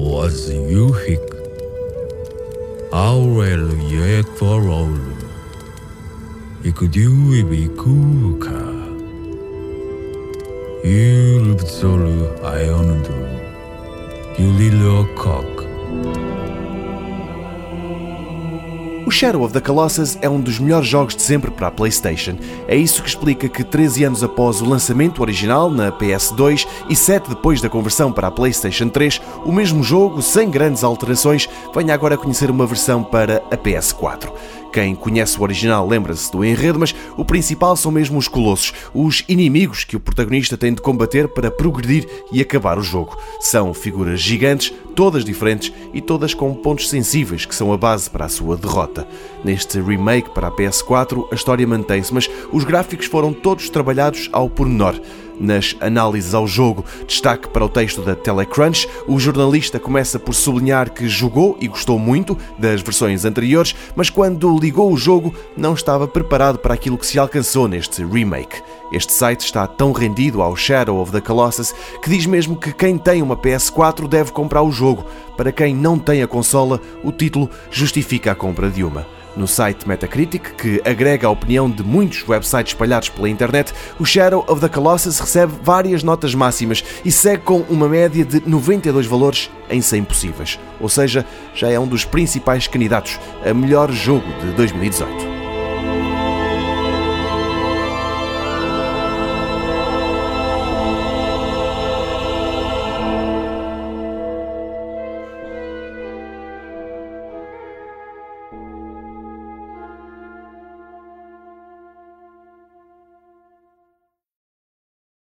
was Yuhik. Aurel Yekforolu. Ikudiwibikuka. Yulbzolu Iondu. Yulilokok. O Shadow of the Colossus é um dos melhores jogos de sempre para a PlayStation. É isso que explica que 13 anos após o lançamento original na PS2 e 7 depois da conversão para a PlayStation 3, o mesmo jogo, sem grandes alterações, venha agora conhecer uma versão para a PS4. Quem conhece o original lembra-se do enredo, mas o principal são mesmo os colossos, os inimigos que o protagonista tem de combater para progredir e acabar o jogo. São figuras gigantes, todas diferentes e todas com pontos sensíveis que são a base para a sua derrota. Neste remake para a PS4, a história mantém-se, mas os gráficos foram todos trabalhados ao pormenor nas análises ao jogo. Destaque para o texto da Telecrunch. O jornalista começa por sublinhar que jogou e gostou muito das versões anteriores, mas quando ligou o jogo não estava preparado para aquilo que se alcançou neste remake. Este site está tão rendido ao Shadow of the Colossus que diz mesmo que quem tem uma PS4 deve comprar o jogo. Para quem não tem a consola, o título justifica a compra de uma. No site Metacritic, que agrega a opinião de muitos websites espalhados pela internet, o Shadow of the Colossus recebe várias notas máximas e segue com uma média de 92 valores em 100 possíveis. Ou seja, já é um dos principais candidatos a melhor jogo de 2018.